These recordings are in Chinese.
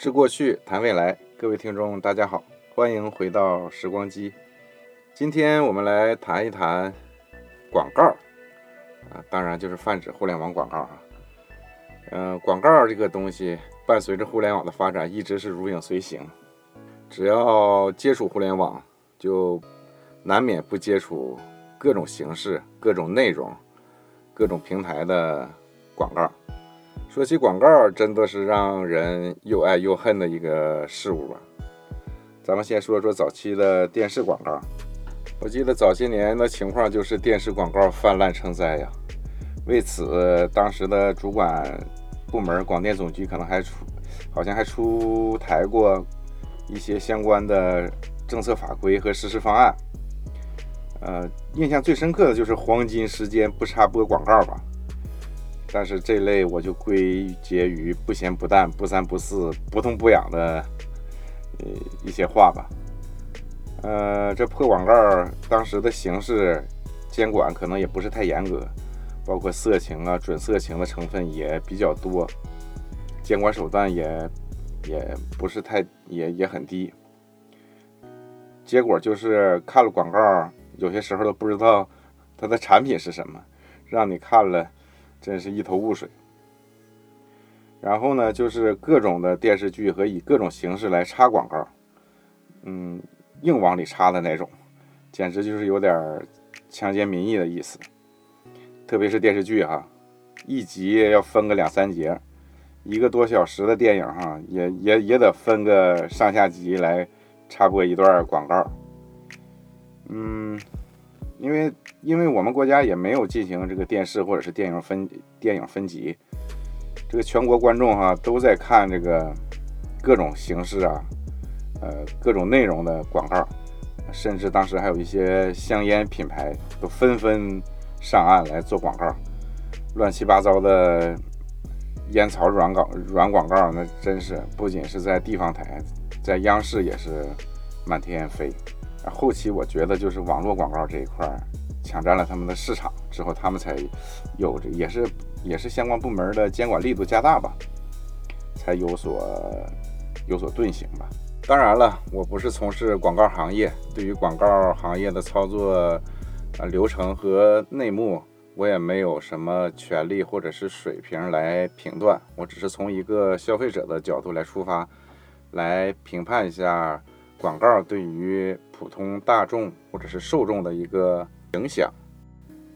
知过去，谈未来。各位听众，大家好，欢迎回到时光机。今天我们来谈一谈广告啊，当然就是泛指互联网广告啊。嗯，广告这个东西伴随着互联网的发展，一直是如影随形。只要接触互联网，就难免不接触各种形式、各种内容、各种平台的广告。说起广告，真的是让人又爱又恨的一个事物吧。咱们先说说早期的电视广告。我记得早些年的情况就是电视广告泛滥成灾呀。为此，当时的主管部门广电总局可能还出，好像还出台过一些相关的政策法规和实施方案。呃，印象最深刻的就是黄金时间不插播广告吧。但是这类我就归结于不咸不淡、不三不四、不痛不痒的呃一些话吧。呃，这破广告当时的形式监管可能也不是太严格，包括色情啊、准色情的成分也比较多，监管手段也也不是太也也很低。结果就是看了广告，有些时候都不知道它的产品是什么，让你看了。真是一头雾水。然后呢，就是各种的电视剧和以各种形式来插广告，嗯，硬往里插的那种，简直就是有点强奸民意的意思。特别是电视剧哈，一集要分个两三节，一个多小时的电影哈，也也也得分个上下集来插播一段广告。嗯。因为，因为我们国家也没有进行这个电视或者是电影分电影分级，这个全国观众哈都在看这个各种形式啊，呃，各种内容的广告，甚至当时还有一些香烟品牌都纷纷上岸来做广告，乱七八糟的烟草软广软广告，那真是不仅是在地方台，在央视也是满天飞。后期我觉得就是网络广告这一块抢占了他们的市场之后，他们才有这也是也是相关部门的监管力度加大吧，才有所有所遁形吧。当然了，我不是从事广告行业，对于广告行业的操作啊流程和内幕，我也没有什么权利或者是水平来评断。我只是从一个消费者的角度来出发，来评判一下。广告对于普通大众或者是受众的一个影响，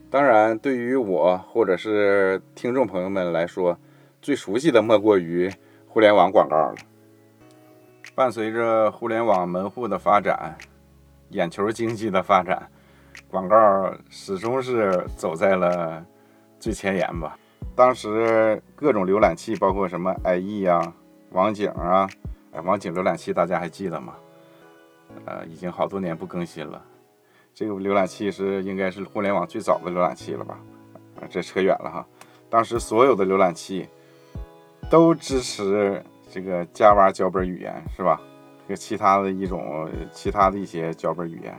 当然，对于我或者是听众朋友们来说，最熟悉的莫过于互联网广告了。伴随着互联网门户的发展，眼球经济的发展，广告始终是走在了最前沿吧。当时各种浏览器，包括什么 IE 啊、网景啊，哎，网景浏览器大家还记得吗？呃，已经好多年不更新了。这个浏览器是应该是互联网最早的浏览器了吧？啊，这扯远了哈。当时所有的浏览器都支持这个 Java 脚本语言，是吧？和其他的一种其他的一些脚本语言。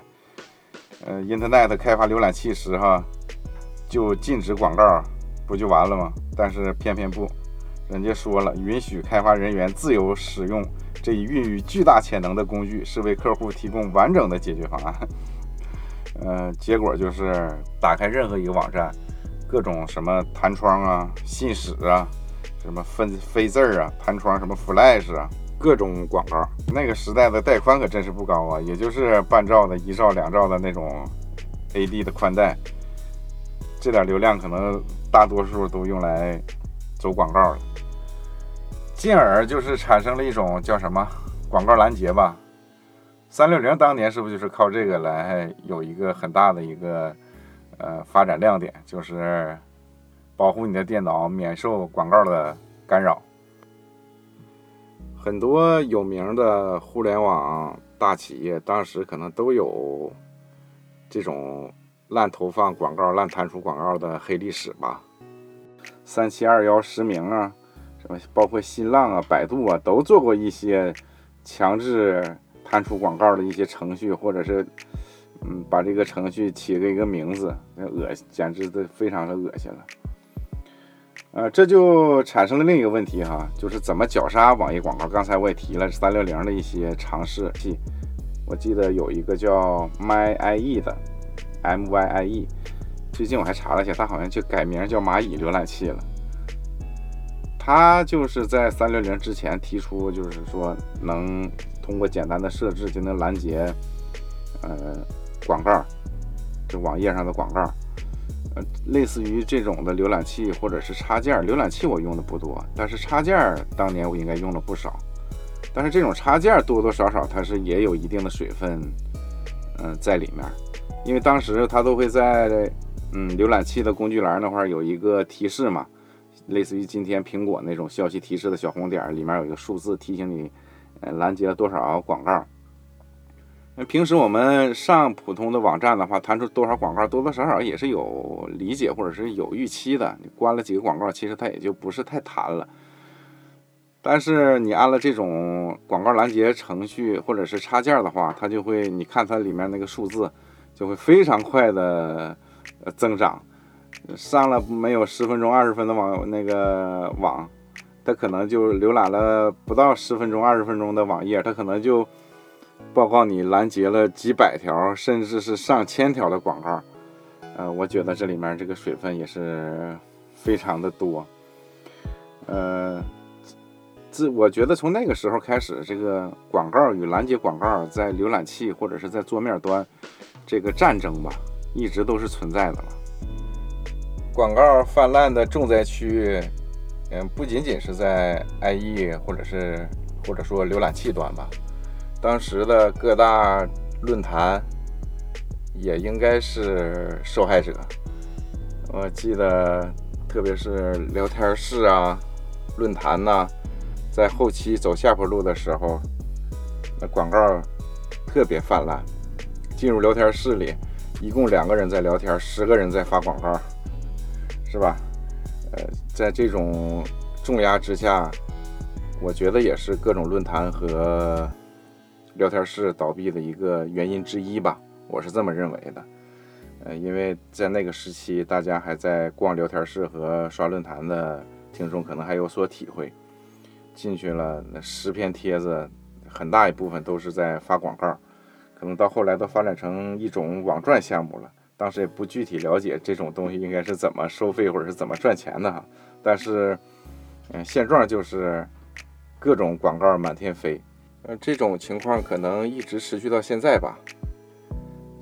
呃，Internet 开发浏览器时哈，就禁止广告，不就完了吗？但是偏偏不，人家说了，允许开发人员自由使用。这一孕育巨大潜能的工具是为客户提供完整的解决方案。呃，结果就是打开任何一个网站，各种什么弹窗啊、信使啊、什么分飞字儿啊、弹窗什么 Flash 啊，各种广告。那个时代的带宽可真是不高啊，也就是半兆的、一兆、两兆的那种 AD 的宽带，这点流量可能大多数都用来走广告了。进而就是产生了一种叫什么广告拦截吧。三六零当年是不是就是靠这个来有一个很大的一个呃发展亮点，就是保护你的电脑免受广告的干扰。很多有名的互联网大企业当时可能都有这种滥投放广告、滥弹出广告的黑历史吧。三七二幺实名啊。包括新浪啊、百度啊，都做过一些强制弹出广告的一些程序，或者是嗯，把这个程序起了一个名字，那恶简直的非常的恶心了。呃，这就产生了另一个问题哈，就是怎么绞杀网页广告。刚才我也提了三六零的一些尝试器，我记得有一个叫 MyIE 的，MyIE，最近我还查了一下，它好像就改名叫蚂蚁浏览器了。他就是在三六零之前提出，就是说能通过简单的设置就能拦截，呃，广告，就网页上的广告。呃类似于这种的浏览器或者是插件，浏览器我用的不多，但是插件当年我应该用了不少。但是这种插件多多少少它是也有一定的水分，嗯，在里面，因为当时它都会在嗯浏览器的工具栏那块有一个提示嘛，类似于今天苹果那种消息提示的小红点，里面有一个数字提醒你，呃，拦截了多少广告。那平时我们上普通的网站的话，弹出多少广告，多多少少也是有理解或者是有预期的。你关了几个广告，其实它也就不是太弹了。但是你按了这种广告拦截程序或者是插件的话，它就会，你看它里面那个数字就会非常快的增长。上了没有十分钟、二十分的网那个网，它可能就浏览了不到十分钟、二十分钟的网页，它可能就。报告你拦截了几百条，甚至是上千条的广告，呃，我觉得这里面这个水分也是非常的多，呃，自我觉得从那个时候开始，这个广告与拦截广告在浏览器或者是在桌面端这个战争吧，一直都是存在的了。广告泛滥的重灾区，嗯，不仅仅是在 IE 或者是或者说浏览器端吧。当时的各大论坛也应该是受害者。我记得，特别是聊天室啊、论坛呐，在后期走下坡路的时候，那广告特别泛滥。进入聊天室里，一共两个人在聊天，十个人在发广告，是吧？呃，在这种重压之下，我觉得也是各种论坛和。聊天室倒闭的一个原因之一吧，我是这么认为的。呃，因为在那个时期，大家还在逛聊天室和刷论坛的听众可能还有所体会。进去了，那十篇帖子，很大一部分都是在发广告，可能到后来都发展成一种网赚项目了。当时也不具体了解这种东西应该是怎么收费或者是怎么赚钱的哈。但是，嗯，现状就是各种广告满天飞。呃，这种情况可能一直持续到现在吧。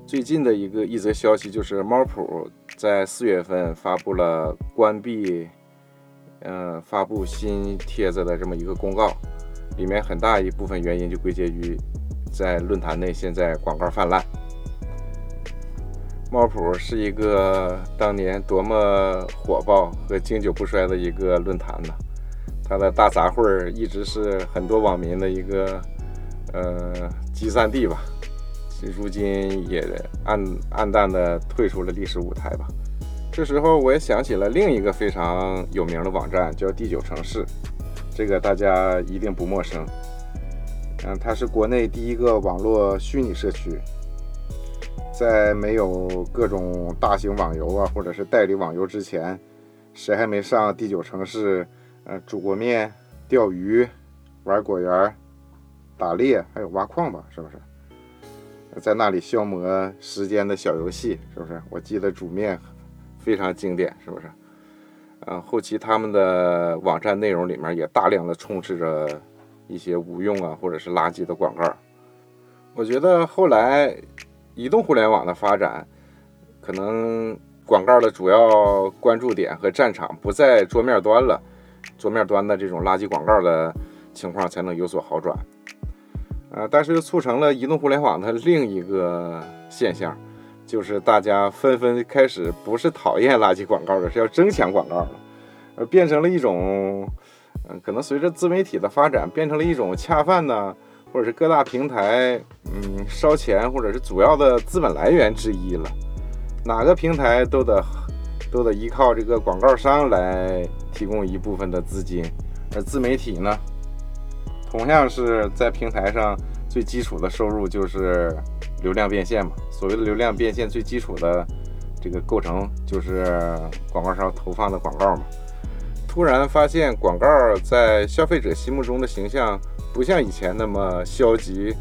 最近的一个一则消息就是，猫扑在四月份发布了关闭，呃，发布新帖子的这么一个公告，里面很大一部分原因就归结于在论坛内现在广告泛滥。猫扑是一个当年多么火爆和经久不衰的一个论坛呢？它的大杂烩一直是很多网民的一个。呃，集散地吧，如今也暗暗淡的退出了历史舞台吧。这时候我也想起了另一个非常有名的网站，叫第九城市，这个大家一定不陌生。嗯，它是国内第一个网络虚拟社区，在没有各种大型网游啊，或者是代理网游之前，谁还没上第九城市？呃，煮过面、钓鱼、玩果园。打猎还有挖矿吧，是不是？在那里消磨时间的小游戏，是不是？我记得煮面非常经典，是不是？啊，后期他们的网站内容里面也大量的充斥着一些无用啊或者是垃圾的广告。我觉得后来移动互联网的发展，可能广告的主要关注点和战场不在桌面端了，桌面端的这种垃圾广告的情况才能有所好转。啊，但是又促成了移动互联网的另一个现象，就是大家纷纷开始不是讨厌垃圾广告了，是要争抢广告了，而变成了一种，嗯，可能随着自媒体的发展，变成了一种恰饭呢，或者是各大平台，嗯，烧钱或者是主要的资本来源之一了。哪个平台都得都得依靠这个广告商来提供一部分的资金，而自媒体呢？同样是在平台上最基础的收入就是流量变现嘛。所谓的流量变现，最基础的这个构成就是广告商投放的广告嘛。突然发现广告在消费者心目中的形象不像以前那么消极、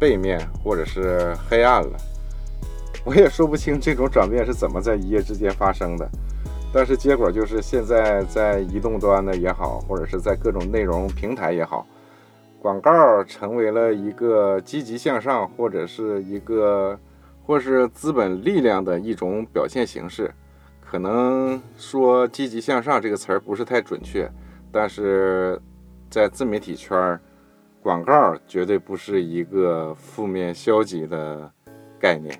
背面或者是黑暗了。我也说不清这种转变是怎么在一夜之间发生的，但是结果就是现在在移动端的也好，或者是在各种内容平台也好，广告成为了一个积极向上，或者是一个或是资本力量的一种表现形式。可能说“积极向上”这个词儿不是太准确，但是在自媒体圈儿，广告绝对不是一个负面消极的概念，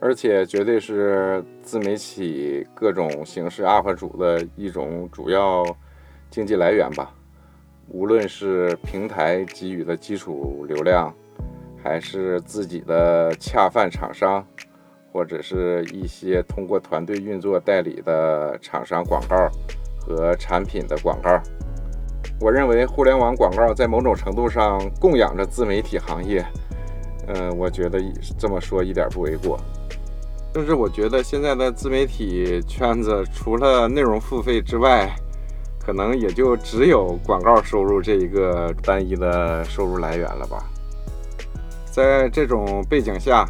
而且绝对是自媒体各种形式 UP 主的一种主要经济来源吧。无论是平台给予的基础流量，还是自己的恰饭厂商。或者是一些通过团队运作代理的厂商广告和产品的广告，我认为互联网广告在某种程度上供养着自媒体行业。嗯，我觉得这么说一点不为过。就是我觉得现在的自媒体圈子，除了内容付费之外，可能也就只有广告收入这一个单一的收入来源了吧。在这种背景下。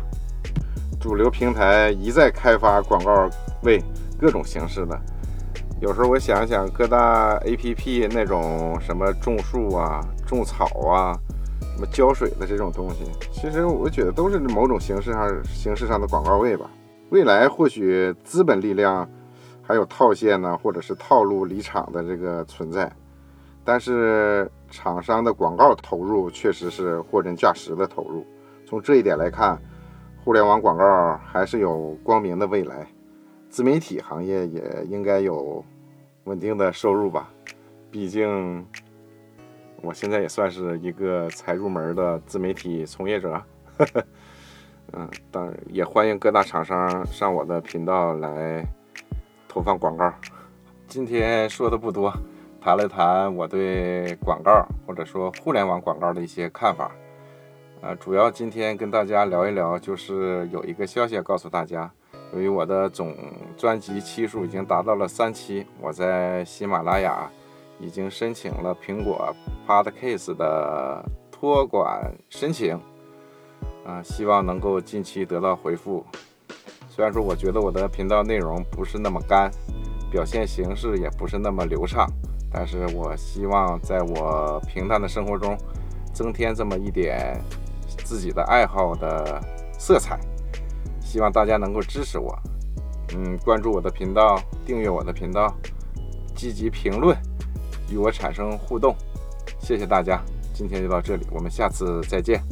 主流平台一再开发广告位，各种形式的。有时候我想想，各大 APP 那种什么种树啊、种草啊、什么浇水的这种东西，其实我觉得都是某种形式上形式上的广告位吧。未来或许资本力量还有套现呢，或者是套路离场的这个存在，但是厂商的广告投入确实是货真价实的投入。从这一点来看。互联网广告还是有光明的未来，自媒体行业也应该有稳定的收入吧。毕竟我现在也算是一个才入门的自媒体从业者。嗯，当然也欢迎各大厂商上我的频道来投放广告。今天说的不多，谈了谈我对广告或者说互联网广告的一些看法。呃，主要今天跟大家聊一聊，就是有一个消息要告诉大家。由于我的总专辑期数已经达到了三期，我在喜马拉雅已经申请了苹果 Podcast 的托管申请，啊，希望能够近期得到回复。虽然说我觉得我的频道内容不是那么干，表现形式也不是那么流畅，但是我希望在我平淡的生活中增添这么一点。自己的爱好的色彩，希望大家能够支持我，嗯，关注我的频道，订阅我的频道，积极评论，与我产生互动，谢谢大家，今天就到这里，我们下次再见。